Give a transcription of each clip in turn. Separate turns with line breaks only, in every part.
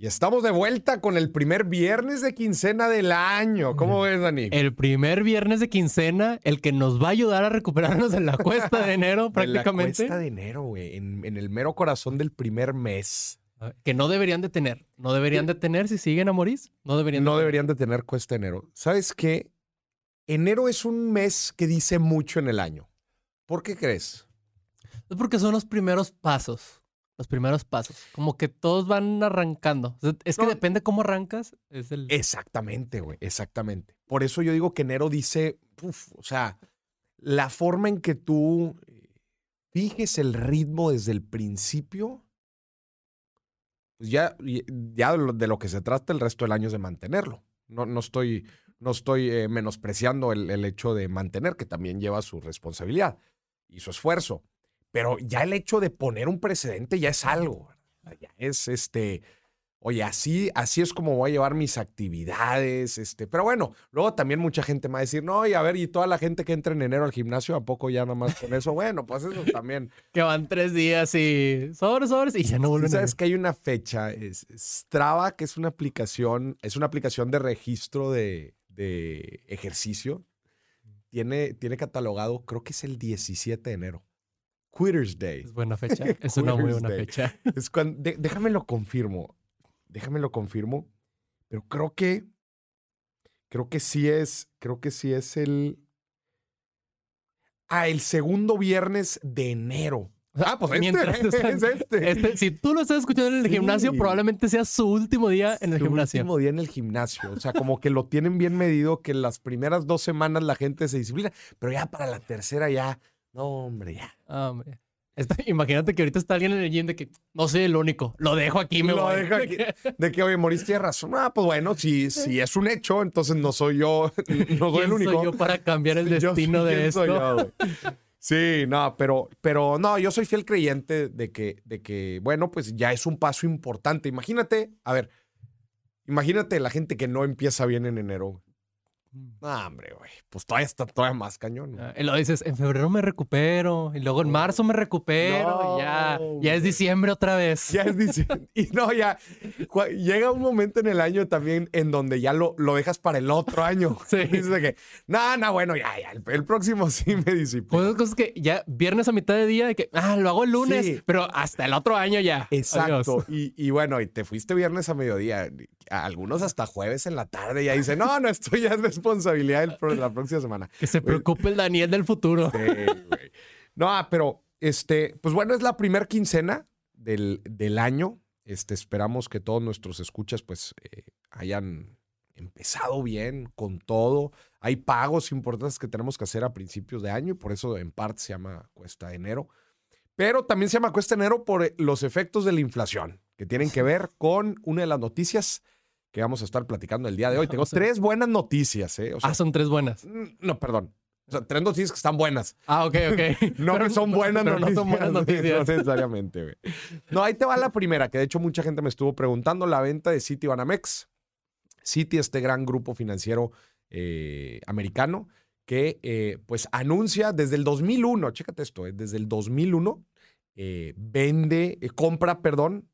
Y estamos de vuelta con el primer viernes de quincena del año. ¿Cómo ves, Dani?
El primer viernes de quincena, el que nos va a ayudar a recuperarnos en la cuesta de enero prácticamente.
En la cuesta de enero, güey. En, el mero corazón del primer mes.
Ah, que no deberían de tener. No deberían de tener si siguen a Morís. No deberían
No
de
deberían de tener cuesta de enero. ¿Sabes qué? Enero es un mes que dice mucho en el año. ¿Por qué crees?
Es porque son los primeros pasos los primeros pasos. Como que todos van arrancando. Es que depende cómo arrancas. Es el...
Exactamente, güey. Exactamente. Por eso yo digo que enero dice, o sea, la forma en que tú eh, fijes el ritmo desde el principio, pues ya, ya de lo que se trata el resto del año es de mantenerlo. No, no estoy, no estoy eh, menospreciando el, el hecho de mantener, que también lleva su responsabilidad y su esfuerzo. Pero ya el hecho de poner un precedente ya es algo. Ya es este. Oye, así, así es como voy a llevar mis actividades. Este, pero bueno, luego también mucha gente me va a decir, no, y a ver, y toda la gente que entra en enero al gimnasio, ¿a poco ya nomás con eso? Bueno, pues eso también.
que van tres días y sobres, sobres, y ya no vuelven.
¿Sabes que hay una fecha? Es Strava, que es una aplicación, es una aplicación de registro de, de ejercicio. Tiene, tiene catalogado, creo que es el 17 de enero. Quitters Day.
Es buena fecha. Es una muy buena fecha.
Es cuando, déjame lo confirmo. Déjame lo confirmo. Pero creo que. Creo que sí es. Creo que sí es el. Ah, el segundo viernes de enero.
Ah, pues este, es este. este. Si tú lo estás escuchando en el gimnasio, probablemente sea su último día en el gimnasio.
Su último día en el gimnasio. O sea, como que lo tienen bien medido, que las primeras dos semanas la gente se disciplina, pero ya para la tercera ya no, hombre, ya.
Hombre. imagínate que ahorita está alguien en el gym de que no soy el único, lo dejo aquí, me lo voy. Dejo aquí.
De que, oye, moriste razón. Ah, pues bueno, si, si es un hecho, entonces no soy yo, no soy el único.
soy yo para cambiar el destino de esto?
sí, no, pero, pero no, yo soy fiel creyente de que, de que, bueno, pues ya es un paso importante. Imagínate, a ver, imagínate la gente que no empieza bien en enero. No, hombre, güey. Pues todavía está todavía más cañón.
Ah, y lo dices, en febrero me recupero. Y luego en marzo me recupero. y ya, ya es diciembre otra vez.
Ya es diciembre. y no, ya. Llega un momento en el año también en donde ya lo, lo dejas para el otro año. Sí. dices que, no, no, bueno, ya, ya. El, próximo sí me disciplino.
Pues cosas que ya viernes a mitad de día, de que, ah, lo hago el lunes, pero hasta el otro año ya.
Exacto. Y, y, bueno, y te fuiste viernes a mediodía. Algunos hasta jueves en la tarde ya dicen, no, no, estoy ya responsabilidad de la próxima semana.
Que se preocupe el Daniel del futuro.
No, ah, pero este, pues bueno, es la primera quincena del, del, año. Este, esperamos que todos nuestros escuchas pues eh, hayan empezado bien con todo. Hay pagos importantes que tenemos que hacer a principios de año y por eso en parte se llama cuesta de enero. Pero también se llama cuesta de enero por los efectos de la inflación, que tienen que ver con una de las noticias que vamos a estar platicando el día de hoy. Tengo tres buenas noticias, ¿eh?
ah, son tres buenas.
Mm, no, perdón. O sea, tres noticias que están buenas.
Ah, ok, ok.
no que son buenas
pero noticias. No son buenas noticias.
No necesariamente, güey. No, ahí te va la primera, que de hecho mucha gente me estuvo preguntando, la venta de City Banamex. City, este gran grupo financiero eh, americano, que eh, pues anuncia desde el 2001, chécate esto, eh, desde el 2001, vende, compra, perdón,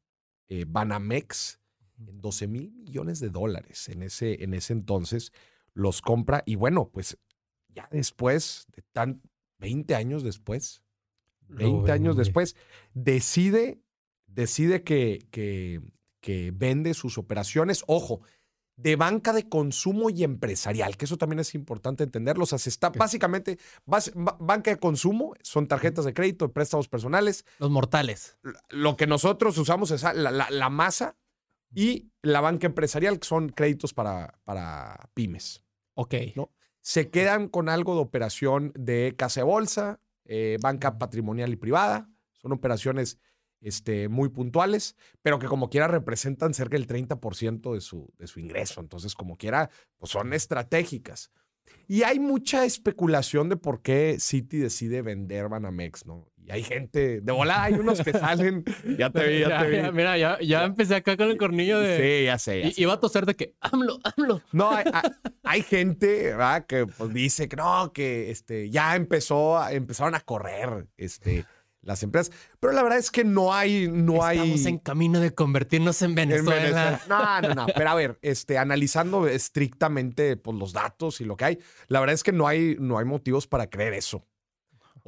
Banamex en 12 mil millones de dólares en ese, en ese entonces, los compra y bueno, pues ya después de tan 20 años después, 20 años después, decide, decide que, que, que vende sus operaciones, ojo, de banca de consumo y empresarial, que eso también es importante entenderlo. O sea, se está básicamente, banca de consumo son tarjetas de crédito, préstamos personales.
Los mortales.
Lo que nosotros usamos es la, la masa y la banca empresarial, que son créditos para, para pymes.
Ok.
¿no? Se quedan con algo de operación de casa de bolsa, eh, banca patrimonial y privada. Son operaciones este, muy puntuales, pero que como quiera representan cerca del 30% de su, de su ingreso. Entonces, como quiera, pues son estratégicas. Y hay mucha especulación de por qué Citi decide vender Banamex, ¿no? Y hay gente, de volada hay unos que salen, ya te vi, ya, te vi.
mira, ya, ya, empecé acá con el cornillo de...
Sí, ya sé.
y, Iba a toser de que, AMLO, AMLO.
No, hay, gente, ¿verdad? Que pues, dice que no, que este, ya empezó, empezaron a correr, este, las empresas. Pero la verdad es que no hay, no hay.
Estamos en camino de convertirnos en Venezuela.
No, no, no. Pero a ver, este, analizando estrictamente pues, los datos y lo que hay, la verdad es que no hay, no hay motivos para creer eso.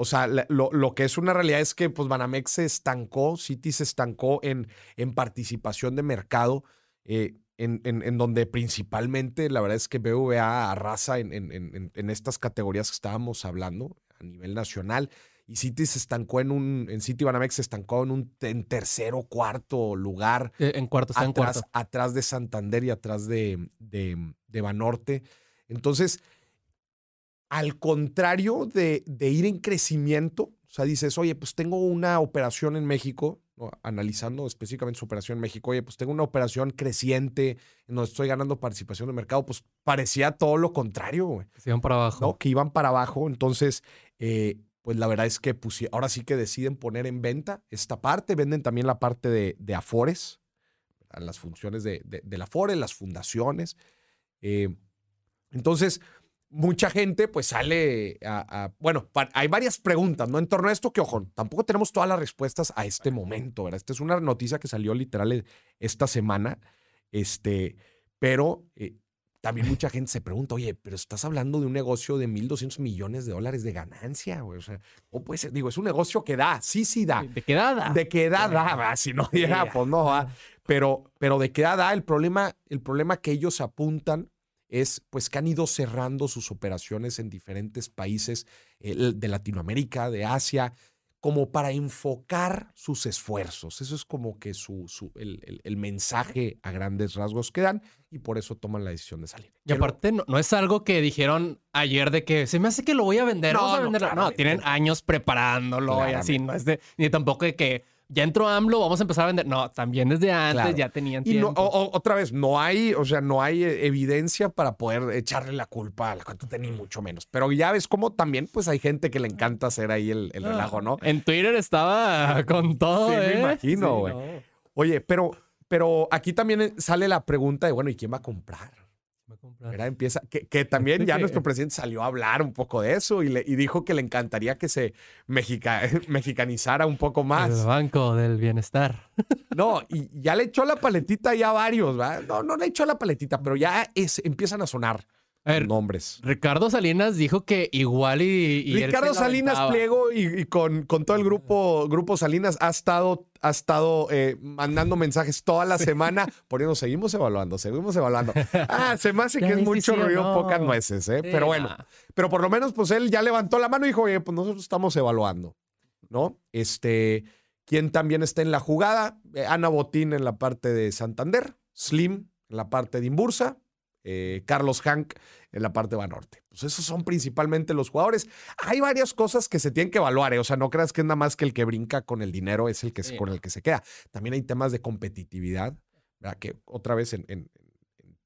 O sea, lo, que es una realidad es que pues, Banamex se estancó, Citi se estancó en, en participación de mercado, eh, en, en, donde principalmente la verdad es que BVA arrasa en, en, estas categorías que estábamos hablando a nivel nacional. Y Citi se estancó en un, en Citi Banamex se estancó en un en tercero, cuarto lugar.
Eh, en cuarto, está
atrás,
en cuarto.
Atrás de Santander y atrás de, de, de Banorte. Entonces, al contrario de, ir en crecimiento, o sea, dices, oye, pues tengo una operación en México, analizando específicamente su operación en México, oye, pues tengo una operación creciente en donde estoy ganando participación de mercado, pues parecía todo lo contrario, güey.
Que iban para abajo.
¿no? Que iban para abajo. Entonces, eh, pues la verdad es que ahora sí que deciden poner en venta esta parte, venden también la parte de, de Afores, las funciones de, de, la Afores, las fundaciones. Eh, entonces, mucha gente pues sale a, bueno, hay varias preguntas, ¿no? En torno a esto que, ojo, tampoco tenemos todas las respuestas a este momento, ¿verdad? Esta es una noticia que salió literal e, esta semana, este, pero eh, también mucha gente se pregunta, oye, pero estás hablando de un negocio de 1.200 millones de dólares de ganancia, güey. O sea, ¿cómo puede ser? Digo, es un negocio que da, sí, sí da.
¿De qué da?
De qué da, da, si no diera, pues no, va. Pero, pero de qué da, da. El problema, el problema que ellos apuntan es pues que han ido cerrando sus operaciones en diferentes países eh, de Latinoamérica, de Asia, como para enfocar sus esfuerzos. Eso es como que su, el, mensaje a grandes rasgos que dan y por eso toman la decisión de salir.
Y aparte, no, es algo que dijeron ayer de que se me hace que lo voy a vender. No, no, tienen años preparándolo y así. No es de, ni tampoco de que ya entró AMLO, vamos a empezar a vender. No, también desde antes ya tenían tiempo.
Y otra vez, no hay, o sea, no hay eh, evidencia para poder echarle la culpa a la cuenta ni mucho menos. Pero ya ves cómo también, pues hay gente que le encanta hacer ahí el, el relajo, ¿no?
En Twitter estaba con todo,
sí,
me
¿eh? imagino, güey. Oye, pero, pero aquí también sale la pregunta de, bueno, ¿y quién va a comprar? Empieza, que, también ya nuestro presidente salió a hablar un poco de eso y, le, y dijo que le encantaría que se mexicanizara un poco más.
El Banco del Bienestar.
No, y ya le echó la paletita ya a varios, ¿va? No, no le echó la paletita, pero ya es, empiezan a sonar nombres.
Ricardo Salinas dijo que igual y.
Ricardo Salinas Pliego y, con, con, todo el grupo, grupo Salinas ha estado, ha estado eh, mandando mensajes toda la semana, poniendo, seguimos evaluando, seguimos evaluando. Ah, se me hace que es mucho ruido, pocas nueces, ¿eh? pero bueno, pero por lo menos, pues él ya levantó la mano y dijo, oye, pues nosotros estamos evaluando, ¿no? Este, ¿quién también está en la jugada? Eh, Ana Botín en la parte de Santander, Slim en la parte de Imbursa, eh, Carlos Hank en la parte de Banorte. Pues esos son principalmente los jugadores. Hay varias cosas que se tienen que evaluar, ¿eh? o sea, no creas que es nada más que el que brinca con el dinero es el que con el que se queda. También hay temas de competitividad, ¿verdad? que otra vez en,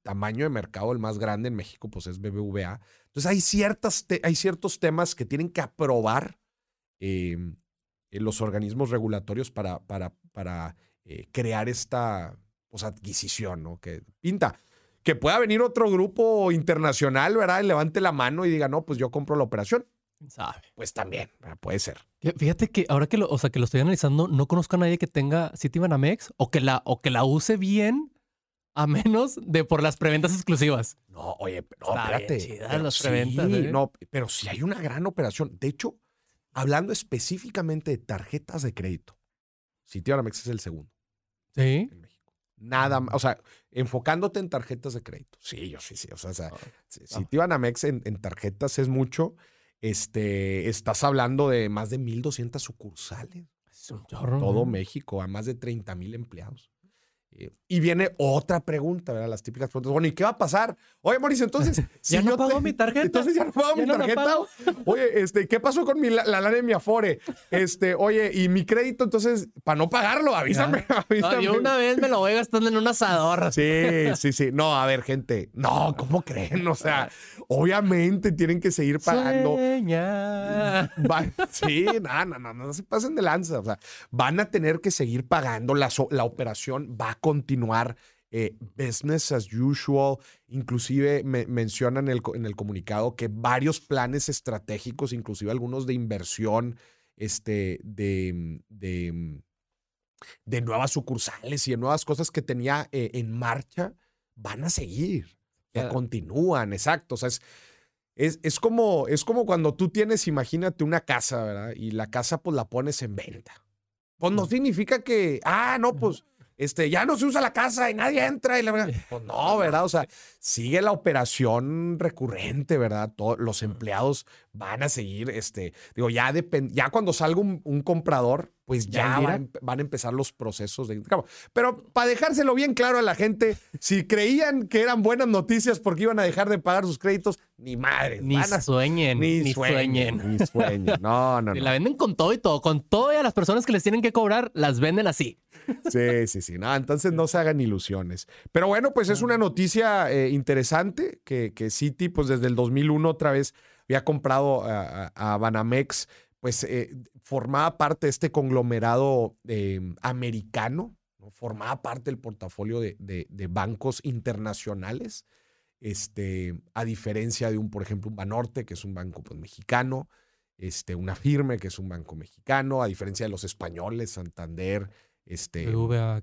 tamaño de mercado el más grande en México pues es BBVA. Entonces hay, ciertas hay ciertos temas que tienen que aprobar em, los organismos regulatorios para, para, para eh, crear esta pues, adquisición, ¿no? Que pinta que pueda venir otro grupo internacional, ¿verdad? Y levante la mano y diga, no, pues yo compro la operación.
¿Sabe?
Pues también, puede ser.
Fíjate que ahora que lo, o sea, que lo estoy analizando, no conozco a nadie que tenga Citibanamex o que la, o que la use bien a menos de por las preventas exclusivas.
No, oye, no, espérate. las preventas, ¿eh? no, pero si hay una gran operación. De hecho, hablando específicamente de tarjetas de crédito, Citibanamex es el segundo.
Sí.
Nada más, o sea, enfocándote en tarjetas de crédito. Sí, yo sí, sí. O sea, si, te iban a Mex en, tarjetas es mucho, este, estás hablando de más de 1.200 sucursales. Todo México, a más de 30 mil empleados. Eh, y viene otra pregunta, ¿verdad? Las típicas preguntas. Bueno, ¿y qué va a pasar? Oye, Mauricio, entonces.
¿Ya no pago mi tarjeta?
Entonces ya no pago mi tarjeta. oye, este, ¿qué pasó con mi, la, lana de mi Afore? Este, oye, y mi crédito, entonces, para no pagarlo, avísame. avísame.
yo una vez me lo voy gastando en un asador.
Sí, sí, sí. No, a ver, gente. No, ¿cómo creen? O sea, obviamente tienen que seguir pagando. sí, no, no, no, no se pasen de lanza. O sea, van a tener que seguir pagando. La, la operación va a continuar eh, business as usual. Inclusive me, mencionan en el, en el, comunicado que varios planes estratégicos, inclusive algunos de inversión, este, de, de, de nuevas sucursales y de nuevas cosas que tenía eh, en marcha, van a seguir. Ya continúan, exacto. O sea, es, es, es, como, es como cuando tú tienes, imagínate, una casa, ¿verdad? Y la casa pues la pones en venta. Pues no significa que, ah, no, pues este, ya no se usa la casa y nadie entra y la verdad, pues no, ¿verdad? O sea, sigue la operación recurrente, ¿verdad? Todos los empleados van a seguir, este, digo, ya, ya cuando salga un comprador, pues ya, van, a empezar los procesos de Pero para dejárselo bien claro a la gente, si creían que eran buenas noticias porque iban a dejar de pagar sus créditos, ni madre.
Ni sueñen. Ni, sueñen,
Ni sueñen. No, no, no.
Y la venden con todo y todo. Con todo y a las personas que les tienen que cobrar, las venden así.
Sí, sí, sí. No, entonces no se hagan ilusiones. Pero bueno, pues es una noticia eh, interesante que, que City, pues desde el 2001 otra vez había comprado a, Banamex pues eh, formaba parte de este conglomerado em, americano, formaba parte del portafolio de, bancos internacionales, este, a diferencia de un, por ejemplo, un Banorte, que es un banco pues, mexicano, este, una firme, que es un banco mexicano, a diferencia de los españoles, Santander, este,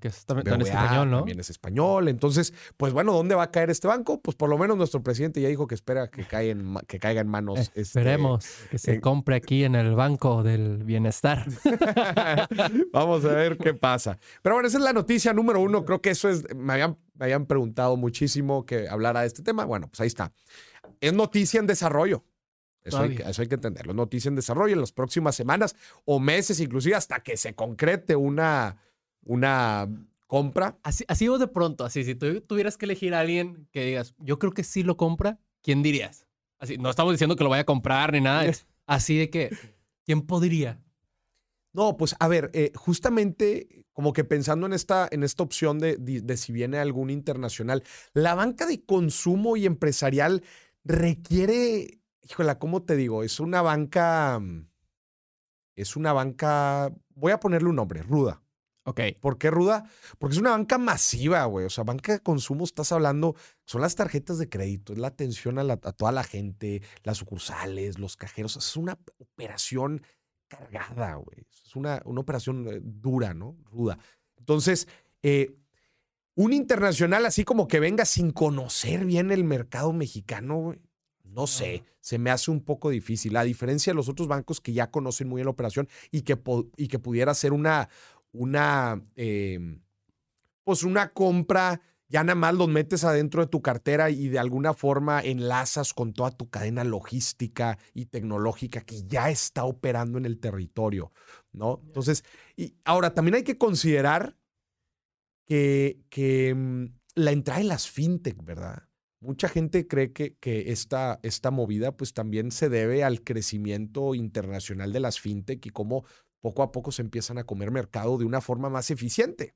que es también, español, ¿no?
También es español. Entonces, pues bueno, ¿dónde va a caer este banco? Pues por lo menos nuestro presidente ya dijo que espera que, caiga en, que caiga en manos. Este,
esperemos que se compre aquí en el Banco del Bienestar.
Vamos a ver qué pasa. Pero bueno, esa es la noticia número uno. Creo que eso es. Me habían, me habían preguntado muchísimo que hablara de este tema. Bueno, pues ahí está. Es noticia en desarrollo. Eso hay, que, eso hay, que, entenderlo. Noticia en desarrollo en las próximas semanas o meses, inclusive hasta que se concrete una una compra.
Así, así de pronto, así, si tú tuvieras que elegir a alguien que digas, yo creo que sí lo compra, ¿quién dirías? Así, no estamos diciendo que lo vaya a comprar ni nada, así de que, ¿quién podría?
No, pues a ver, eh, justamente como que pensando en esta, en esta opción de, de, si viene algún internacional, la banca de consumo y empresarial requiere, híjole, ¿cómo te digo? Es una banca, es una banca, voy a ponerle un nombre, ruda.
Ok.
¿Por qué ruda? Porque es una banca masiva, güey. O sea, banca de consumo, estás hablando, son las tarjetas de crédito, es la atención a, toda la gente, las sucursales, los cajeros. Es una operación cargada, güey. Es una, una operación eh, dura, ¿no? Ruda. Entonces, eh, un internacional así como que venga sin conocer bien el mercado mexicano, güey. No sé, se me hace un poco difícil. A diferencia de los otros bancos que ya conocen muy bien la operación y que, y que pudiera ser una, una, em, pues una compra, ya nada más los metes adentro de tu cartera y de alguna forma enlazas con toda tu cadena logística y tecnológica que ya está operando en el territorio, ¿no? Entonces, y ahora también hay que considerar que, que mm, la entrada de las fintech, ¿verdad? Mucha gente cree que, que esta, esta movida pues también se debe al crecimiento internacional de las fintech y cómo poco a poco se empiezan a comer mercado de una forma más eficiente.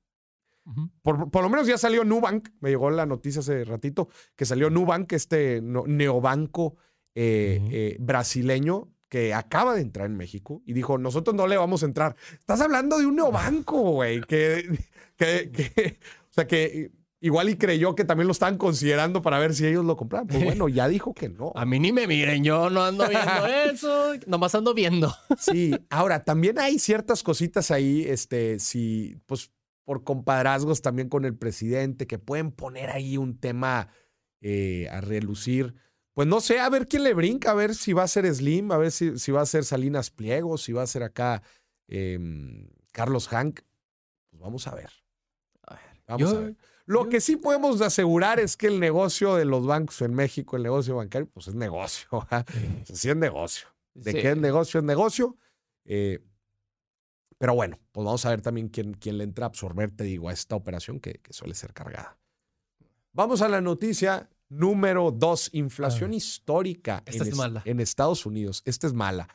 por, lo menos ya salió Nubank, me llegó la noticia hace ratito, que salió Nubank, este neobanco eh, eh, brasileño que acaba de entrar en México y dijo, nosotros no le vamos a entrar. Estás hablando de un neobanco, güey, que, que, que, o sea, que Igual y creyó que también lo estaban considerando para ver si ellos lo compraban. Pues bueno, ya dijo que no.
A mí ni me miren, yo no ando viendo eso, nomás ando viendo.
Sí, ahora también hay ciertas cositas ahí, este, si, pues por compadrazgos también con el presidente, que pueden poner ahí un tema eh, a relucir. Pues no sé, a ver quién le brinca, a ver si va a ser Slim, a ver si, si va a ser Salinas Pliego, si va a ser acá em, Carlos Hank. Pues vamos a ver. Vamos a ver. Lo que sí podemos asegurar es que el negocio de los bancos en México, el negocio bancario, pues es negocio. Sí, es negocio. ¿De qué es negocio? Es negocio. Eh, pero bueno, pues vamos a ver también quién, quién le entra a absorber, te digo, a esta operación que, suele ser cargada. Vamos a la noticia número dos, inflación histórica en, en Estados Unidos. Esta es mala.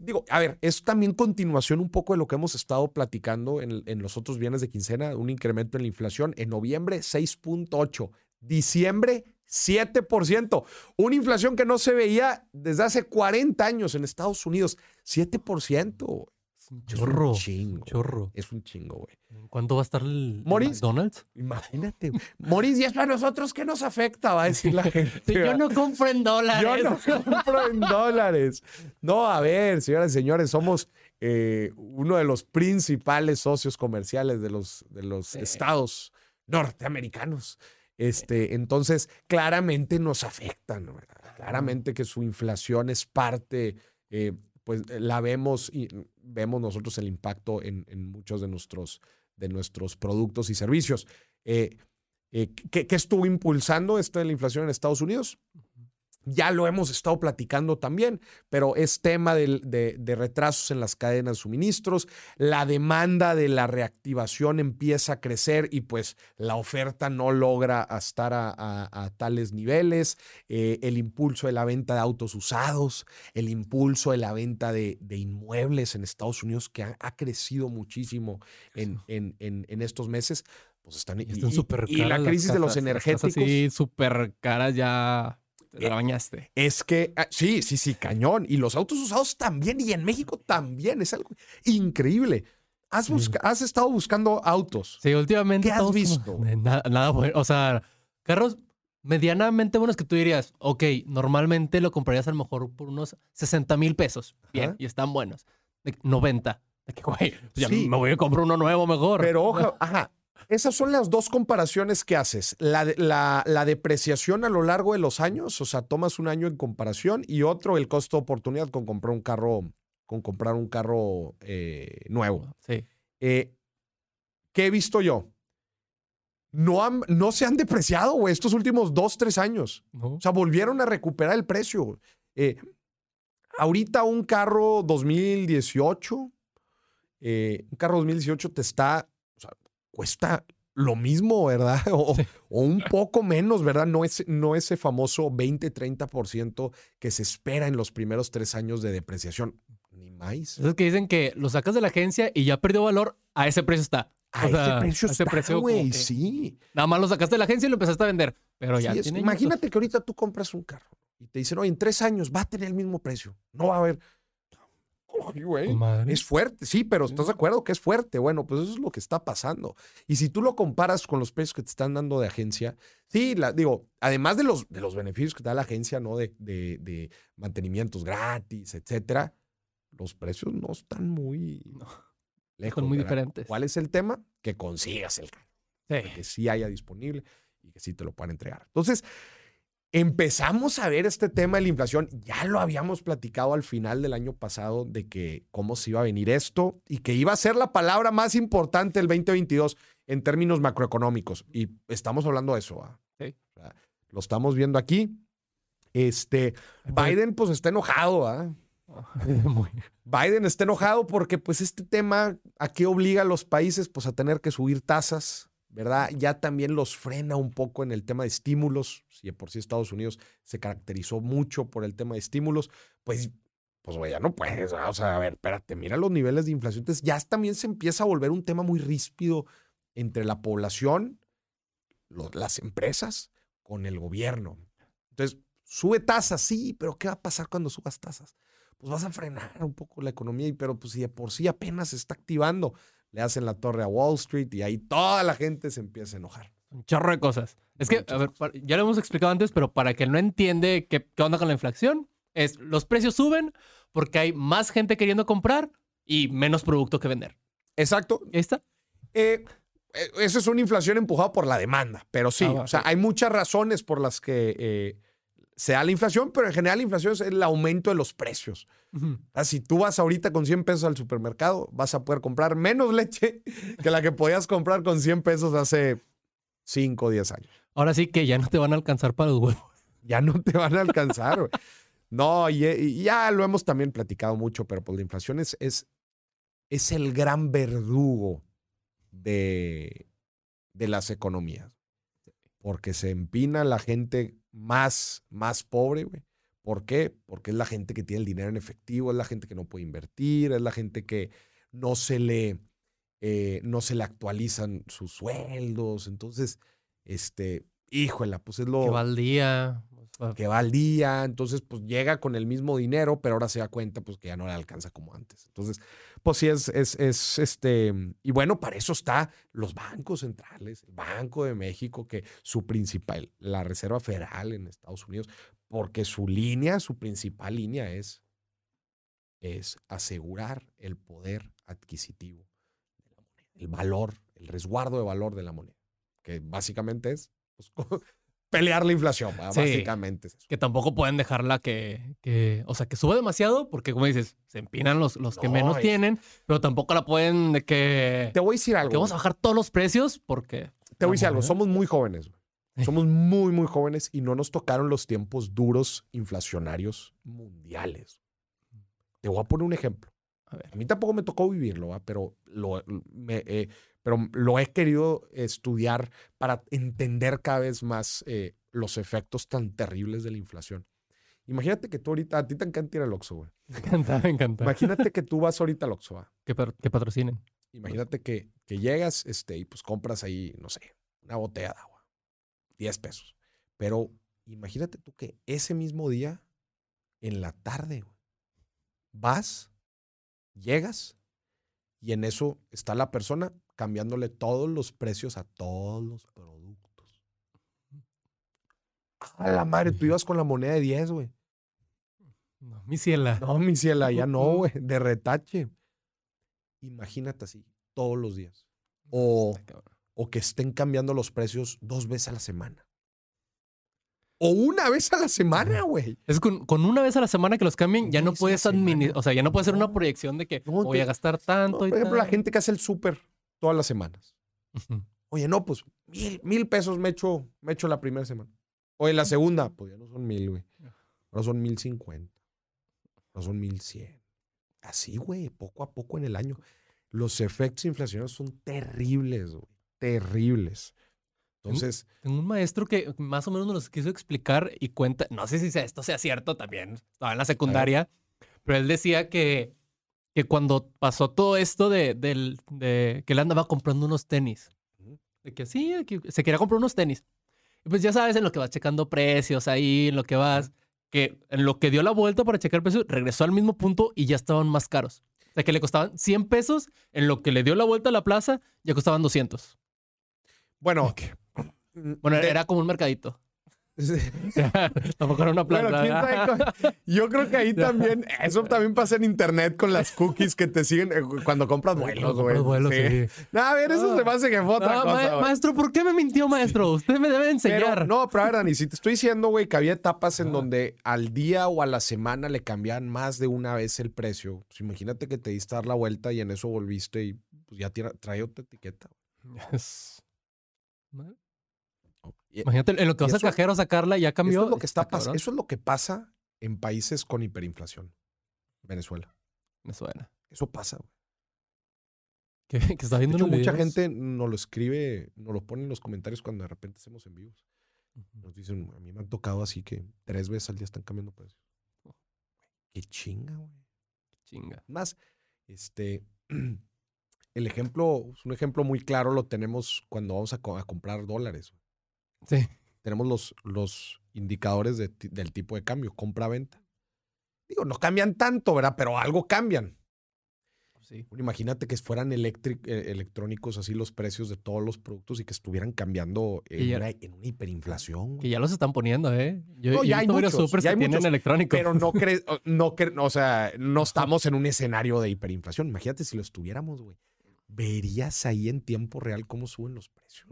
Digo, a ver, es también continuación un poco de lo que hemos estado platicando en, los otros bienes de quincena, un incremento en la inflación. En noviembre, 6.8. Diciembre, 7%. Una inflación que no se veía desde hace 40 años en Estados Unidos. 7%
un chorro.
Es un chingo.
Chorro.
Es un chingo, güey.
¿Cuánto va a estar el, McDonald's?
Imagínate. Moris, y es para nosotros que nos afecta, va a decir la gente.
yo no compro en dólares.
Yo no compro en dólares. No, a ver, señoras y señores, somos eh, uno de los principales socios comerciales de los, de los estados norteamericanos. Este, entonces, claramente nos afectan, claramente que su inflación es parte, eh, pues la vemos y vemos nosotros el impacto en, muchos de nuestros, de nuestros productos y servicios. Eh, ¿qué, ¿qué, estuvo impulsando esto de la inflación en Estados Unidos? Ya lo hemos estado platicando también, pero es tema de, retrasos en las cadenas de suministros. La demanda de la reactivación empieza a crecer y pues la oferta no logra estar a, tales niveles. Eh, el impulso de la venta de autos usados, el impulso de la venta de, inmuebles en Estados Unidos que ha, crecido muchísimo en, en, estos meses. Pues están,
están súper
y, y, la crisis de los energéticos.
Sí, súper caras ya te
eh,
bañaste.
Es que, ah, sí, sí, sí, cañón. Y los autos usados también, y en México también. Es algo increíble. Has, has estado buscando autos.
Sí, últimamente.
¿Qué has visto?
nada, bueno. O sea, carros medianamente buenos que tú dirías, ok, normalmente lo comprarías a lo mejor por unos 60 mil pesos. Bien, y están buenos. 90. güey, ya me voy a comprar uno nuevo mejor.
Pero ojo, ajá, esas son las dos comparaciones que haces. La, la, depreciación a lo largo de los años, o sea, tomas un año en comparación y otro el costo de oportunidad con comprar un carro, con comprar un carro eh, nuevo.
Sí.
Eh, ¿Qué he visto yo? No, han, no se han depreciado, güey, estos últimos dos, tres años. O sea, volvieron a recuperar el precio. Eh, ahorita un carro 2018, un carro 2018 te está cuesta lo mismo, ¿verdad? O, un poco menos, ¿verdad? No, es, no ese famoso 20-30% que se espera en los primeros tres años de depreciación. Ni más.
Es que dicen que lo sacas de la agencia y ya perdió valor, a ese precio está.
A ese precio está, precio, güey, sí.
Nada más lo sacaste de la agencia y lo empezaste a vender. Pero ya
Imagínate que ahorita tú compras un carro y te dicen, oye, en tres años va a tener el mismo precio. No va a haber es fuerte, sí, pero ¿estás de acuerdo que es fuerte? Bueno, pues eso es lo que está pasando. Y si tú lo comparas con los precios que te están dando de agencia, sí, la, digo, además de los, de los beneficios que te da la agencia, ¿no? De, de, mantenimientos gratis, etcétera, los precios no están muy lejos.
Son muy diferentes.
¿Cuál es el tema? Que consigas el carro. Que sí haya disponible y que sí te lo puedan entregar. Entonces, Empezamos a ver este tema de la inflación. Ya lo habíamos platicado al final del año pasado de que cómo se iba a venir esto y que iba a ser la palabra más importante del 2022 en términos macroeconómicos. Y estamos hablando de eso. ¿ah? lo estamos viendo aquí. Este, Biden pues está enojado. ¿ah? Biden está enojado porque pues este tema a qué obliga a los países pues a tener que subir tasas ¿verdad? Ya también los frena un poco en el tema de estímulos. Si por sí Estados Unidos se caracterizó mucho por el tema de estímulos, pues, pues güey, ya no puedes. O sea, a ver, espérate, mira los niveles de inflación. Entonces ya también se empieza a volver un tema muy ríspido entre la población, las empresas, con el gobierno. Entonces, sube tasas, sí, pero ¿qué va a pasar cuando subas tasas? Pues vas a frenar un poco la economía, pero pues si de por sí apenas se está activando le hacen la torre a Wall Street y ahí toda la gente se empieza a enojar.
Un chorro de cosas. Es que, a ver, ya lo hemos explicado antes, pero para que no entiende qué, onda con la inflación, es los precios suben porque hay más gente queriendo comprar y menos producto que vender.
Exacto.
¿Ahí está?
Eh, eh, eso es una inflación empujada por la demanda, pero sí, ah, o sea, hay muchas razones por las que eh, se da la inflación, pero en general la inflación es el aumento de los precios. Si tú vas ahorita con 100 pesos al supermercado, vas a poder comprar menos leche que la que podías comprar con 100 pesos hace 5 o 10 años.
Ahora sí que ya no te van a alcanzar para los huevos.
Ya no te van a alcanzar. no, y, ya lo hemos también platicado mucho, pero pues la inflación es, es, es el gran verdugo de, de las economías. Porque se empina la gente más, más pobre, güey. ¿Por qué? Porque es la gente que tiene el dinero en efectivo, es la gente que no puede invertir, es la gente que no se le, eh, no se le actualizan sus sueldos. Entonces, este, híjole, pues es lo...
Que va al día.
Que va al día, entonces pues llega con el mismo dinero, pero ahora se da cuenta pues que ya no le alcanza como antes. Entonces, pues sí es, es, es este, y bueno, para eso está los bancos centrales, el Banco de México, que su principal, la Reserva Federal en Estados Unidos, porque su línea, su principal línea es es asegurar el poder adquisitivo el valor, el resguardo de valor de la moneda, que básicamente es pues, pelear la inflación, básicamente.
Que tampoco pueden dejarla que, que, o sea, que suba demasiado, porque como dices, se empinan los, los que menos tienen, pero tampoco la pueden de que...
Te voy a decir algo.
Que vamos a bajar todos los precios porque...
Te voy a decir algo, somos muy jóvenes. Somos muy, muy jóvenes y no nos tocaron los tiempos duros inflacionarios mundiales. Te voy a poner un ejemplo. A, mí tampoco me tocó vivirlo, pero lo, eh, pero lo he querido estudiar para entender cada vez más eh, los efectos tan terribles de la inflación. Imagínate que tú ahorita, a ti te encanta ir al Oxxo, güey.
Me encanta, me encanta.
Imagínate que tú vas ahorita al Oxxo,
Que, patrocinen.
Imagínate que, que llegas este, y pues compras ahí, no sé, una botella de agua. 10 pesos. Pero imagínate tú que ese mismo día, en la tarde, vas, llegas y en eso está la persona cambiándole todos los precios a todos los productos. A la madre, tú ibas con la moneda de 10, güey.
No, mi ciela.
No, mi ciela, ya no, güey, de retache. Imagínate así, todos los días. O o que estén cambiando los precios dos veces a la semana. O una vez a la semana, güey.
Es con, una vez a la semana que los cambien, ya no puedes administrar, o sea, ya no puedes hacer una proyección de que voy a gastar tanto.
por ejemplo, la gente que hace el súper todas las semanas. Oye, no, pues mil, pesos me echo, me echo la primera semana. Oye, la segunda, pues ya no son mil, güey. Ahora son mil cincuenta. Ahora son mil cien. Así, güey, poco a poco en el año. Los efectos inflacionarios son terribles, güey terribles. Entonces.
Tengo un maestro que más o menos nos los quiso explicar y cuenta, no sé si esto sea cierto también, estaba en la secundaria, pero él decía que, que cuando pasó todo esto de, de, que él andaba comprando unos tenis, de que sí, se quería comprar unos tenis. Y pues ya sabes, en lo que vas checando precios ahí, en lo que vas, que en lo que dio la vuelta para checar precios, regresó al mismo punto y ya estaban más caros. O sea, que le costaban 100 pesos, en lo que le dio la vuelta a la plaza, ya costaban 200.
Bueno,
bueno, era como un mercadito. Tampoco era una planta.
yo creo que ahí también, eso también pasa en internet con las cookies que te siguen eh, cuando compras vuelos, güey. Vuelos, No, a ver, eso se me hace que fue otra cosa.
maestro, ¿por qué me mintió, maestro? Usted me debe enseñar.
no, pero a ver, Dani, si te estoy diciendo, güey, que había etapas en donde al día o a la semana le cambiaban más de una vez el precio. Pues imagínate que te diste dar la vuelta y en eso volviste y pues ya trae otra etiqueta. Yes.
Imagínate, en lo que vas a cajero a sacarla ya cambió.
Eso es lo que está, pasando. Eso es lo que pasa en países con hiperinflación. Venezuela.
Venezuela.
Eso pasa,
¿Qué, está viendo
mucha gente nos lo escribe, nos lo pone en los comentarios cuando de repente hacemos en vivos. Nos dicen, a mí me han tocado así que tres veces al día están cambiando precios. Oh. Qué chinga, güey.
Qué chinga.
Más, este, el ejemplo, un ejemplo muy claro lo tenemos cuando vamos a, comprar dólares.
Sí.
Tenemos los, los indicadores del tipo de cambio, compra-venta. Digo, no cambian tanto, ¿verdad? Pero algo cambian. Sí. imagínate que fueran eh, electrónicos así los precios de todos los productos y que estuvieran cambiando en, una, hiperinflación.
Que ya los están poniendo, ¿eh? Yo, no, ya hay muchos, ya hay muchos, electrónicos.
Pero no crees, no, o sea, no estamos en un escenario de hiperinflación. Imagínate si lo estuviéramos, güey verías ahí en tiempo real cómo suben los precios.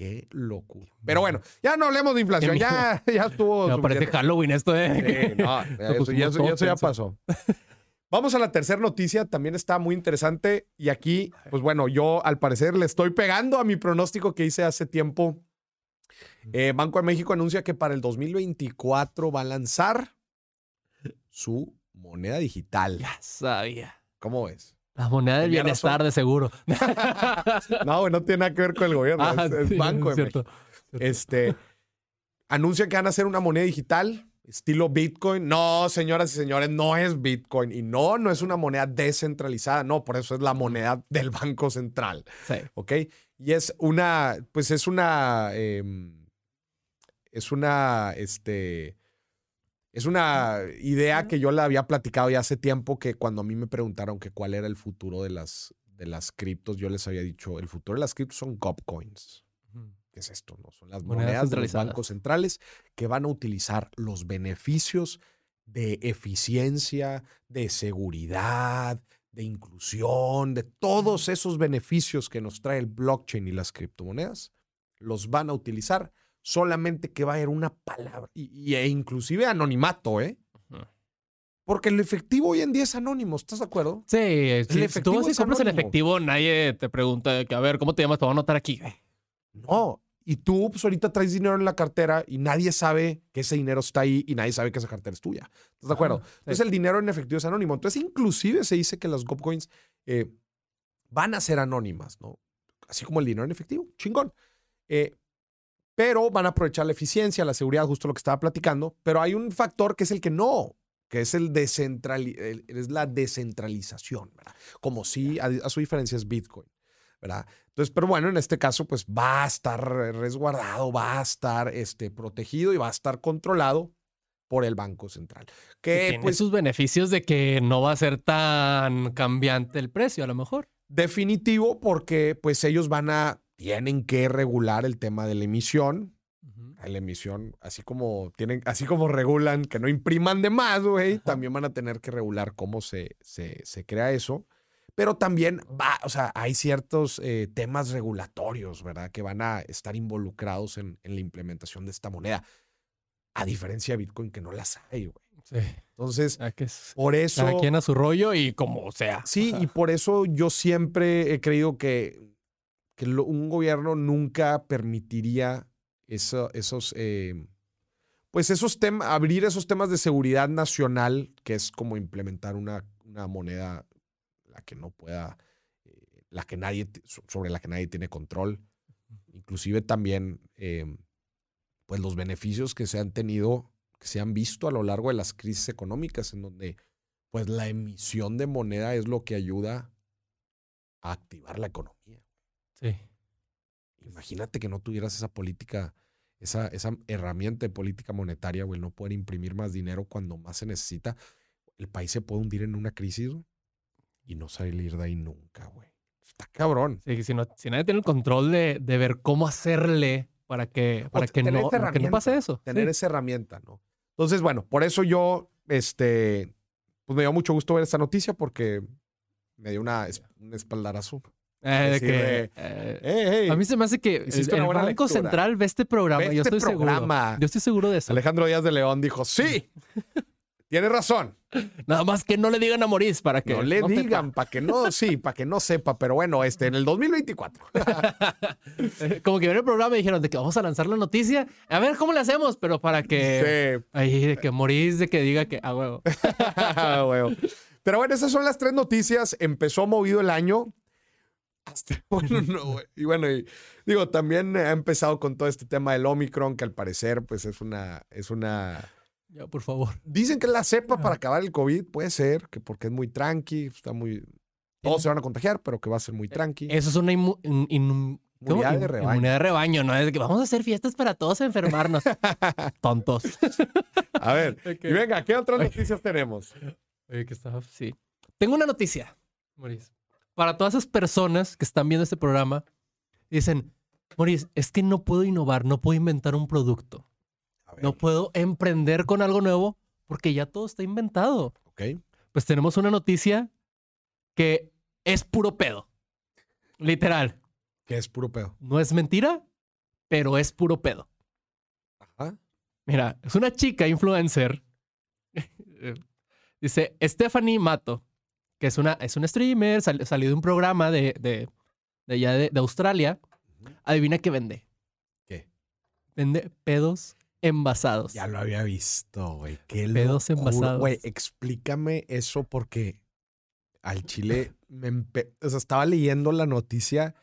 Qué locura. Pero bueno, ya no hablemos de inflación, ya, ya estuvo.
Me parece Halloween esto, ¿eh?
no, eso, ya, pasó. Vamos a la tercera noticia, también está muy interesante. Y aquí, pues bueno, yo al parecer le estoy pegando a mi pronóstico que hice hace tiempo. Eh, Banco de México anuncia que para el 2024 va a lanzar su moneda digital.
Ya sabía.
¿Cómo ves?
La moneda del bienestar, de seguro.
no, no tiene nada que ver con el gobierno. Ah, es, Banco de México. Este, anuncia que van a hacer una moneda digital estilo Bitcoin. No, señoras y señores, no es Bitcoin. Y no, no es una moneda descentralizada. No, por eso es la moneda del Banco Central.
Sí.
¿Ok? Y es una, pues es una, em, es una, este, es una idea que yo la había platicado ya hace tiempo que cuando a mí me preguntaron que cuál era el futuro de las, de las criptos, yo les había dicho, el futuro de las criptos son Gopcoins. ¿Qué es esto? No? Son las monedas, de los bancos centrales que van a utilizar los beneficios de eficiencia, de seguridad, de inclusión, de todos esos beneficios que nos trae el blockchain y las criptomonedas, los van a utilizar solamente que va a haber una palabra, y, e inclusive anonimato, ¿eh? Porque el efectivo hoy en día es anónimo, ¿estás de acuerdo?
Sí, el efectivo si compras el efectivo, nadie te pregunta que, a ver, ¿cómo te llamas? Te voy a anotar aquí.
No, y tú pues ahorita traes dinero en la cartera y nadie sabe que ese dinero está ahí y nadie sabe que esa cartera es tuya. ¿Estás de acuerdo? Entonces el dinero en efectivo es anónimo. Entonces inclusive se dice que las GovCoins eh, van a ser anónimas, ¿no? Así como el dinero en efectivo, chingón. Eh, pero van a aprovechar la eficiencia, la seguridad, justo lo que estaba platicando. Pero hay un factor que es el que no, que es el descentral, es la descentralización, ¿verdad? Como si a su diferencia es Bitcoin. ¿verdad? Entonces, pero bueno, en este caso, pues va a estar resguardado, va a estar este, protegido y va a estar controlado por el Banco Central.
Que tiene pues, sus beneficios de que no va a ser tan cambiante el precio, a lo mejor.
Definitivo, porque pues ellos van a, tienen que regular el tema de la emisión. La emisión, así como tienen, así como regulan que no impriman de más, güey, también van a tener que regular cómo se, se, se crea eso pero también va, o sea, hay ciertos eh, temas regulatorios, ¿verdad? Que van a estar involucrados en, la implementación de esta moneda. A diferencia de Bitcoin, que no las hay, güey. Sí. Entonces, por eso.
Cada quien a su rollo y como sea.
Sí, y por eso yo siempre he creído que, que un gobierno nunca permitiría eso, esos. Eh, pues esos temas, abrir esos temas de seguridad nacional, que es como implementar una, una moneda la que no pueda, eh, la que nadie, sobre la que nadie tiene control. Inclusive también, em, pues los beneficios que se han tenido, que se han visto a lo largo de las crisis económicas, en donde pues la emisión de moneda es lo que ayuda a activar la economía.
Sí.
Imagínate que no tuvieras esa política, esa, esa herramienta de política monetaria, güey, no poder imprimir más dinero cuando más se necesita. El país se puede hundir en una crisis y no salir de ahí nunca, güey. Está cabrón.
Sí, si, no, si nadie tiene el control de, de ver cómo hacerle para que, para que, no, que no pase eso.
Tener esa herramienta, ¿no? Entonces, bueno, por eso yo, este, pues me dio mucho gusto ver esta noticia porque me dio una, un espaldarazo.
Eh, que, eh, a mí se me hace que el, Banco Central ve este programa. yo este estoy programa. seguro. Yo estoy seguro de eso.
Alejandro Díaz de León dijo: Sí, tiene razón.
Nada más que no le digan a Moris para que.
No le digan, para que no, sí, para que no sepa, pero bueno, este, en el 2024.
Como que viene el programa y dijeron de que vamos a lanzar la noticia. A ver cómo le hacemos, pero para que. Sí. Ahí, de que Moris, de que diga que. Ah, huevo.
ah, huevo. Pero bueno, esas son las tres noticias. Empezó movido el año. Bueno, no, Y bueno, digo, también ha empezado con todo este tema del Omicron, que al parecer, pues es una. Es una
ya, por favor.
Dicen que es la cepa para acabar el COVID. Puede ser, que porque es muy tranqui, está muy. Todos se van a contagiar, pero que va a ser muy eh, tranqui.
Eso es una inmunidad de rebaño. Inmunidad de rebaño, ¿no? Es que vamos a hacer fiestas para todos enfermarnos. Tontos.
a ver, y venga, ¿qué otras noticias tenemos?
Oye, que está, sí. Tengo una noticia, Maurice. Para todas esas personas que están viendo este programa, dicen, Maurice, es que no puedo innovar, no puedo inventar un producto. No puedo emprender con algo nuevo porque ya todo está inventado.
Ok.
Pues tenemos una noticia que es puro pedo. Literal.
¿Qué es puro pedo?
No es mentira, pero es puro pedo.
Ajá.
Mira, es una chica influencer. Dice Stephanie Mato, que es una, es una streamer, salió de un programa de, de, de allá de, de Australia. Adivina qué vende.
¿Qué?
Vende pedos envasados.
Ya lo había visto, güey. Qué
Pedos envasados.
Güey, explícame eso porque al chile me o sea, estaba leyendo la noticia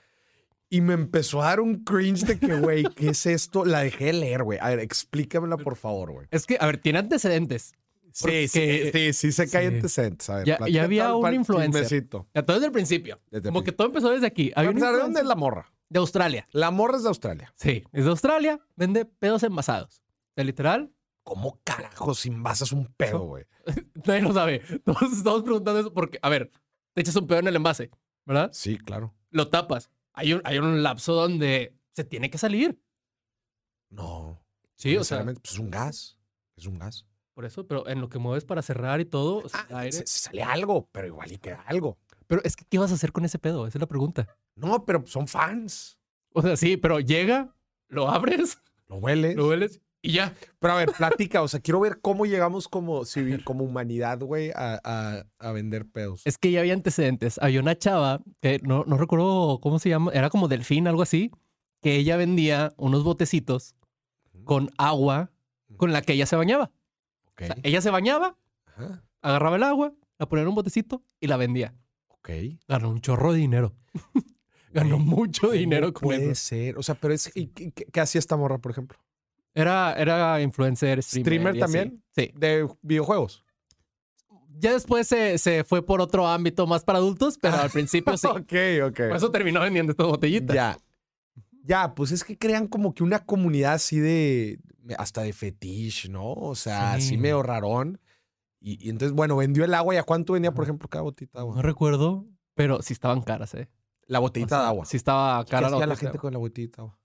y me empezó a dar un cringe de que, güey, ¿qué es esto? La dejé de leer, güey. A ver, explícamela, por favor, güey.
Es que, a ver, tiene antecedentes.
Sí, sí, sí, sí, sé que hay antecedentes. A ver,
ya, había un influencer. Ya todo desde el principio. Como que todo empezó desde aquí.
¿De dónde es la morra?
De Australia.
La morra es de Australia.
Sí, es de Australia. Vende pedos envasados. ¿De literal?
¿Cómo carajos envasas un pedo, güey?
Nadie lo sabe. Todos estamos preguntando eso porque, a ver, te echas un pedo en el envase, ¿verdad?
Sí, claro.
Lo tapas. Hay un, hay un lapso donde se tiene que salir.
No.
Sí, o sea.
Pues es un gas. Es un gas.
Por eso, pero en lo que mueves para cerrar y todo,
Ah,
aire.
se, se sale algo, pero igual y queda algo.
Pero es que, ¿qué vas a hacer con ese pedo? Esa es la pregunta.
No, pero son fans.
O sea, sí, pero llega, lo abres,
Lo hueles.
lo hueles y ya.
Pero a ver, platica, o sea, quiero ver cómo llegamos como civil, como humanidad, güey, a, a- a vender pedos.
Es que ya había antecedentes. Había una chava que no, no recuerdo cómo se llama, era como Delfín, algo así, que ella vendía unos botecitos con agua con la que ella se bañaba.
Ok.
O sea, ella se bañaba,
Ajá.
agarraba el agua, la ponía en un botecito y la vendía.
Ok.
Ganó un chorro de dinero. Ganó mucho dinero con
Puede
eso.
ser. O sea, pero es. ¿y qué, hacía esta morra, por ejemplo?
Era, era influencer, streamer.
¿Streamer también?
Sí.
De videojuegos.
Ya después se, se fue por otro ámbito más para adultos, pero al principio sí.
ok, ok.
Por eso terminó vendiendo esta botellita.
Ya. Ya, pues es que crean como que una comunidad así de. Hasta de fetiche, ¿no? O sea, así
Sí.
medio rarón. Y, y entonces, bueno, vendió el agua. ¿Y a cuánto vendía, por ejemplo, cada botita de
No
agua?
recuerdo, pero sí estaban caras, ¿eh?
La
O
botellita
sea,
de agua.
Sí estaba
¿Qué
cara la
hacía la
de
gente
agua.
con la botellita de agua?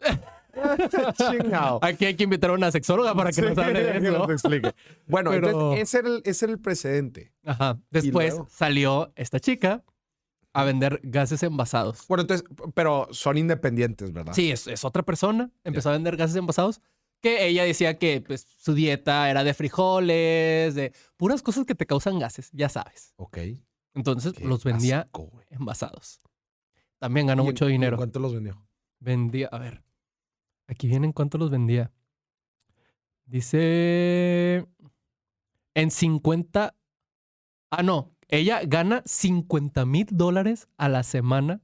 Chingado.
Aquí hay que invitar a una sexóloga para que nos hable de eso.
explique. Bueno,
Pero-
entonces ese era, el, ese era el precedente.
Ajá. Después
luego?
salió esta chica a vender gases envasados.
Bueno, entonces, pero son independientes, ¿verdad?
Sí, es, es otra persona. Empezó a vender gases envasados que ella decía que pues, su dieta era de frijoles, de puras cosas que te causan gases, ya sabes.
Ok.
Entonces
Qué
los vendía
asco,
envasados. También ganó
¿Y en-
mucho
en
dinero.
¿Cuánto los vendió?
Vendía, a ver. Aquí vienen cuánto los vendía. Dice en 50. Ah, no. Ella gana 50 mil dólares a la semana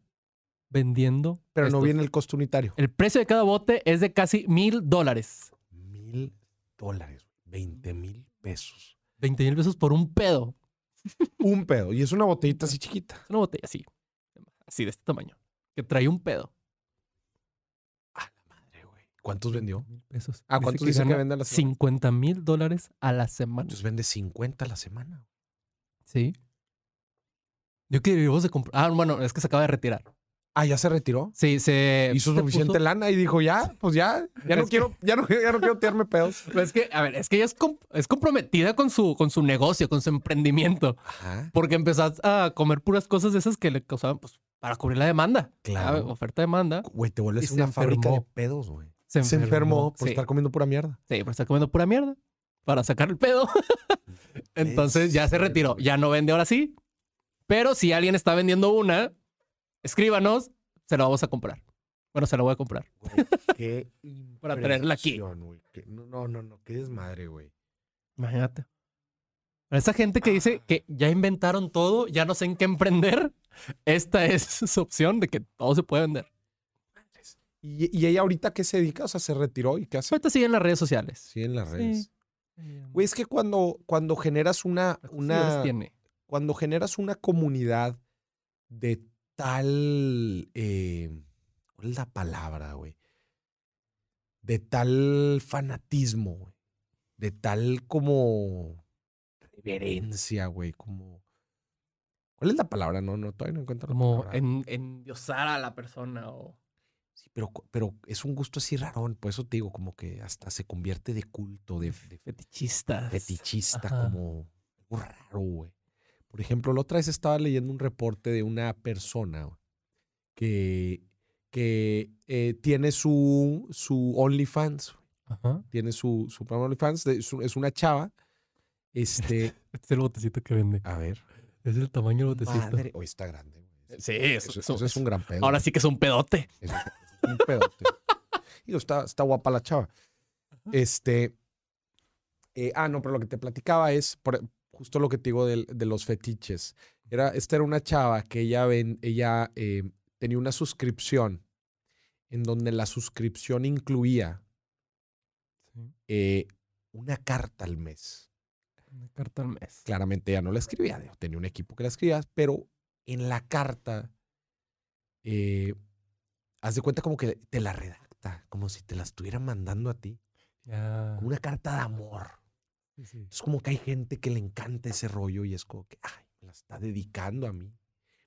vendiendo.
Pero no viene el costo unitario.
El precio de cada bote es de casi mil dólares.
Mil dólares. Veinte mil pesos.
20 mil pesos por un pedo.
Un pedo. Y es una botellita así chiquita.
Es una botella así. Así de este tamaño. Que trae un pedo.
Ah, la madre, güey. ¿Cuántos vendió?
Mil pesos.
Ah, ¿cuántos dice que vende a la semana?
50 mil dólares a la semana.
Entonces vende 50 a la semana.
Sí. Yo que debemos de comprar. Ah, bueno, es que se acaba de retirar.
Ah, ya se retiró.
Sí, se.
Hizo suficiente
puso-
lana y dijo, ya, pues ya, ya no
que-
quiero, ya no, ya no quiero tirarme pedos.
Pero es que, a ver, es que ella es, es comprometida con su, con su negocio, con su emprendimiento.
Ajá.
Porque empezó a comer puras cosas de esas que le causaban, pues, para cubrir la demanda.
Claro.
Ah, Oferta-demanda.
Güey, te vuelves una fábrica de pedos, güey.
Se
Se enfermó por
sí.
estar comiendo pura mierda.
Sí, por estar comiendo pura mierda. Para sacar el pedo. Entonces ya se retiró. Ya no vende ahora sí. Pero si alguien está vendiendo una, escríbanos, se la vamos a comprar. Bueno, se la voy a comprar.
Güey, qué
Para traerla aquí.
impresión, güey. No, no, no, qué desmadre, güey.
Imagínate. Para esa gente que dice que ya inventaron todo, ya no sé en qué emprender, esta es su opción de que todo se puede vender.
¿Y, y ella ahorita qué se dedica? O sea, se retiró y qué hace?
Ahorita sigue en las redes sociales.
Sí, en las
Sí.
redes. Güey, es que cuando, cuando generas una,
¿Cuántos
una,
tiene?
Cuando generas una comunidad de tal, eh, ¿cuál es la palabra, güey? De tal fanatismo, güey. De tal como reverencia, güey, como... ¿Cuál es la palabra? No, no, todavía no encuentro la
Como
palabra.
en, endiosar a la persona o...
Sí, pero, pero es un gusto así rarón, por eso te digo, como que hasta se convierte de culto, de, fetichista,
Ajá.
como algo raro, güey. Por ejemplo, la otra vez estaba leyendo un reporte de una persona que, que eh, tiene su, su OnlyFans.
Ajá.
tiene su, su OnlyFans, es, un- es una chava. Este,
Este es el botecito que vende.
a ver,
Es el tamaño del botecito.
madre, hoy está grande. güey.
Sí,
Eso,
eso,
eso es un gran pedo.
Ahora sí que es un pedote.
Eso es un pedote. Digo, está, está guapa la chava. Este. eh, ah, no, pero lo que te platicaba es por- justo lo que te digo de, los fetiches. Era, esta era una chava que ella, ven, ella eh, tenía una suscripción en donde la suscripción incluía eh, una carta al mes.
Una carta al mes.
Claramente ella no la escribía, tenía un equipo que la escribía, pero en la carta, eh, haz de cuenta como que te la redacta, como si te la estuviera mandando a ti,
Ya.
como una carta de amor.
Sí, sí.
Es como que hay gente que le encanta ese rollo y es como que, ay, me la está dedicando a mí.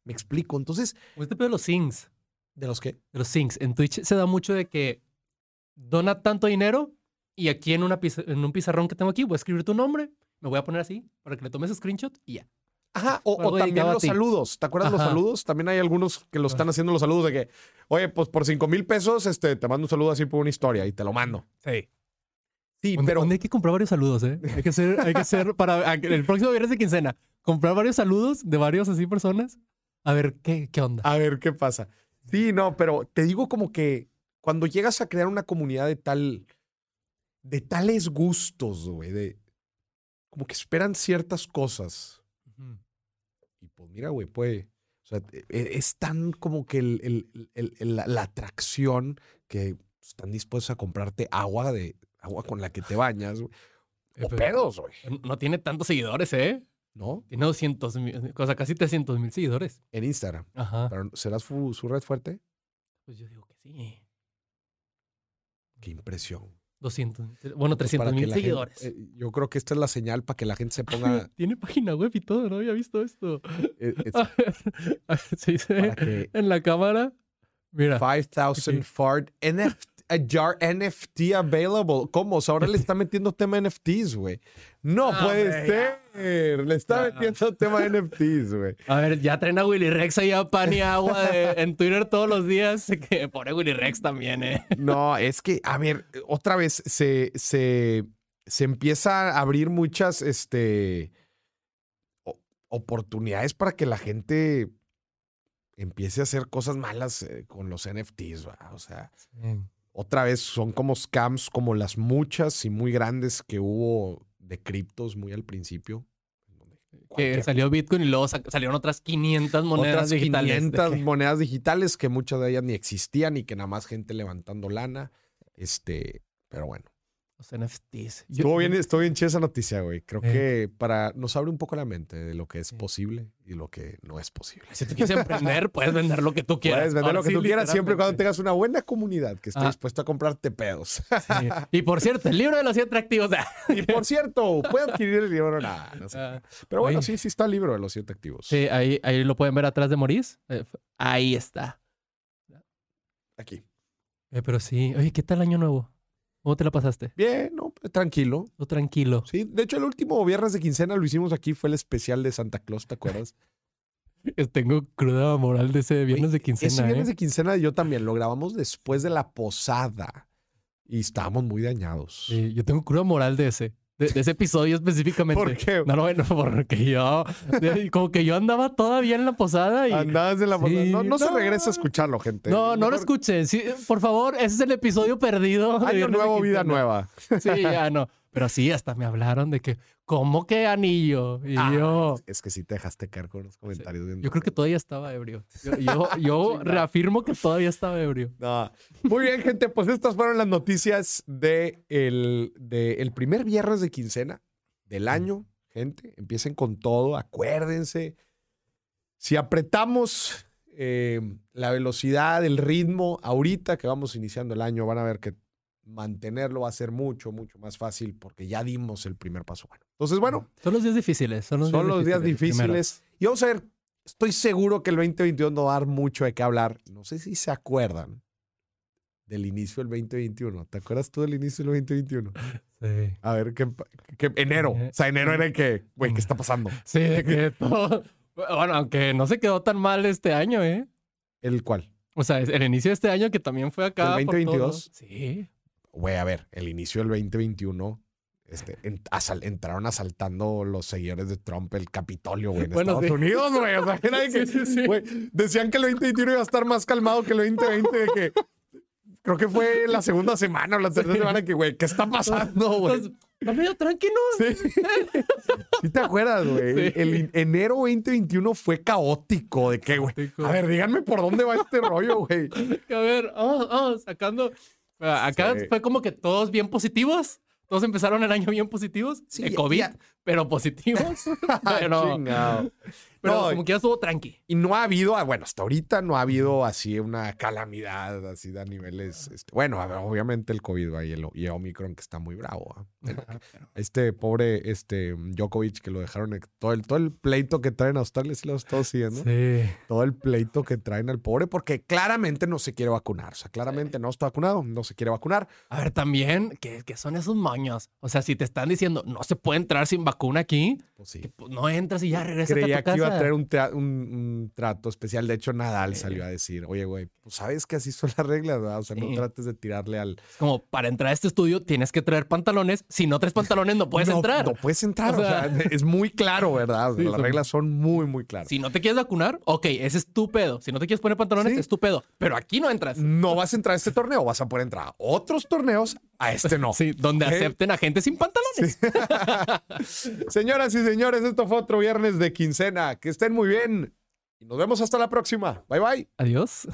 Me explico. Entonces,
Este pedo de los sings.
¿de los que
De los sings. En Twitch se da mucho de que dona tanto dinero y aquí en, una en un pizarrón que tengo aquí voy a escribir tu nombre, me voy a poner así para que le tomes screenshot y ya.
Ajá, o, también los saludos. ¿Te acuerdas los saludos? También hay algunos que lo están haciendo los saludos de que, oye, pues por 5 mil pesos este, te mando un saludo así por una historia y te lo mando.
Sí. Sí, pero. hay que comprar varios saludos, ¿eh? Hay que ser, hay que ser para el próximo viernes de quincena, comprar varios saludos de varios así personas. A ver qué, qué onda.
A ver qué pasa. Sí, no, pero te digo como que cuando llegas a crear una comunidad de tal, de tales gustos, güey, de como que esperan ciertas cosas. Y pues mira, güey, puede, o sea, e, es tan como que el, la, atracción que están dispuestos a comprarte agua de agua con la que te bañas, güey. O pedos, güey.
No tiene tantos seguidores, ¿eh?
¿No?
Tiene 200 mil, o sea, casi 300 mil seguidores.
En Instagram. Ajá. Pero, ¿Será su, red fuerte?
Pues yo digo que sí.
Qué impresión.
200, bueno, 300 mil seguidores.
Eh, yo creo que esta es la señal para que la gente se ponga.
Tiene página web y todo, no había visto esto. Eh, sí, sí. En la cámara. Mira.
5000 fart NFT a jar NFT available. ¿Cómo? ahora le está metiendo tema NFTs, güey. No ah, puede ser. Le está metiendo tema NFTs, güey.
A ver, ya traen a Willy Rex ahí a pan y agua en Twitter todos los días. Que pone Willy Rex también, ¿eh?
No, es que, a ver, otra vez se, se, se empieza a abrir muchas este, oportunidades para que la gente empiece a hacer cosas malas eh, con los NFTs, o sea otra vez son como scams como las muchas y muy grandes que hubo de criptos muy al principio.
Que salió Bitcoin y luego salieron otras 500 monedas otras digitales.
500 monedas digitales que muchas de ellas ni existían y que nada más gente levantando lana. Este, pero bueno.
NFTs.
Estuvo bien, estuvo bien chida esa noticia, güey. Creo eh. que para nos abre un poco la mente de lo que es posible y lo que no es posible.
Si te quieres emprender, puedes vender lo que tú quieras.
Puedes vender lo que tú quieras siempre y cuando tengas una buena comunidad que esté ah. dispuesta a comprarte pedos.
Y por cierto, el libro de los siete activos.
y por cierto, puede adquirir el libro. Nah, no sé. Ah. Pero bueno, sí, sí está el libro de los siete activos.
Sí, ahí, ahí lo pueden ver atrás de Maurice. Eh, ahí está.
Aquí.
Eh, pero sí. Oye, ¿qué tal año nuevo? ¿Cómo te la pasaste?
Bien, no, tranquilo.
No, tranquilo.
Sí, de hecho, el último viernes de quincena lo hicimos aquí, fue el especial de Santa Claus, ¿te acuerdas?
Tengo cruda moral de ese viernes de quincena.
Ese viernes ¿eh? de quincena yo también lo grabamos después de la posada y estábamos muy dañados.
Sí, yo tengo cruda moral de ese de, ese episodio específicamente.
¿Por qué?
No, no, bueno, porque yo, como que yo andaba todavía en la posada y...
Andabas en la posada. no, no, se regresa a escucharlo, gente.
No, no lo escuchen. Sí, por favor, ese es el episodio perdido.
Año nuevo, vida nueva.
Sí, ya no. Pero sí, hasta me hablaron de que, ¿cómo que anillo? Y ah, yo.
Es que sí te dejaste caer con los comentarios.
Yo creo que todavía estaba ebrio. Yo, yo, reafirmo que todavía estaba ebrio.
Muy bien, gente. Pues estas fueron las noticias de el, de primer viernes de quincena del año. Gente, empiecen con todo. Acuérdense. Si apretamos eh, la velocidad, el ritmo, ahorita que vamos iniciando el año, van a ver que mantenerlo va a ser mucho, mucho más fácil porque ya dimos el primer paso. Bueno, entonces, bueno.
Son los días difíciles. Son
los, días, difíciles. Y vamos a ver, estoy seguro que el 2021 no va a dar mucho de qué hablar. No sé si se acuerdan del inicio del 2021. ¿Te acuerdas tú del inicio del 2021? Sí. A ver, ¿qué, enero? O sea, enero era el que, güey, ¿qué está pasando?
Sí, de que todo... Bueno, aunque no se quedó tan mal este año, ¿eh?
¿El cuál?
O sea, el inicio de este año que también fue acá.
¿El 2022?
Sí
güey, a ver, el inicio del 2021, este, entraron asaltando los seguidores de Trump el Capitolio, güey, en Estados Unidos, güey. O sea, que, sí, decían que el 2021 iba a estar más calmado que el 2020, de que creo que fue la segunda semana o la tercera semana que, güey, ¿qué está pasando, güey?
Está medio tranquilo.
Sí. ¿Sí te acuerdas, güey? El enero 2021 fue caótico. ¿De qué, güey? A ver, díganme por dónde va este rollo, güey.
A ver, vamos, vamos, sacando Acá fue como que todos bien positivos. Todos empezaron el año bien positivos. Sí, COVID. Pero positivos. pero, pero no, como que ya estuvo tranqui.
Y no ha habido, ah, bueno, hasta ahorita no ha habido así una calamidad así de niveles. Este, bueno, obviamente el COVID y, el, y Omicron que está muy bravo. ¿ah? Este pobre este, Djokovic que lo dejaron, todo el, todo el pleito que traen a Australia, si lo estado siguiendo. Sí. Todo el pleito que traen al pobre, porque claramente no se quiere vacunar. O sea, claramente no está vacunado, no se quiere vacunar.
A ver, también, ¿qué, qué son esos moños? O sea, si te están diciendo no se puede entrar sin vacuna aquí, pues sí. pues no entras y ya regresas
Creía
a tu casa.
que iba a traer un, un, trato especial. De hecho, Nadal salió a decir, oye, güey, pues sabes que así son las reglas, ¿verdad? O sea, no trates de tirarle al...
como, para entrar a este estudio tienes que traer pantalones. Si no traes pantalones, no puedes entrar.
No puedes entrar. O sea, es muy claro, ¿verdad? las reglas son muy, muy claras.
Si no te quieres vacunar, ok, ese es tu pedo. Si no te quieres poner pantalones, es tu pedo. Pero aquí no entras.
No vas a entrar a este torneo, vas a poder entrar a otros torneos, a este no.
Sí, donde acepten a gente sin pantalones.
Señoras y señores, esto fue otro viernes de quincena. Que estén muy bien. Y nos vemos hasta la próxima. Bye bye.
Adiós.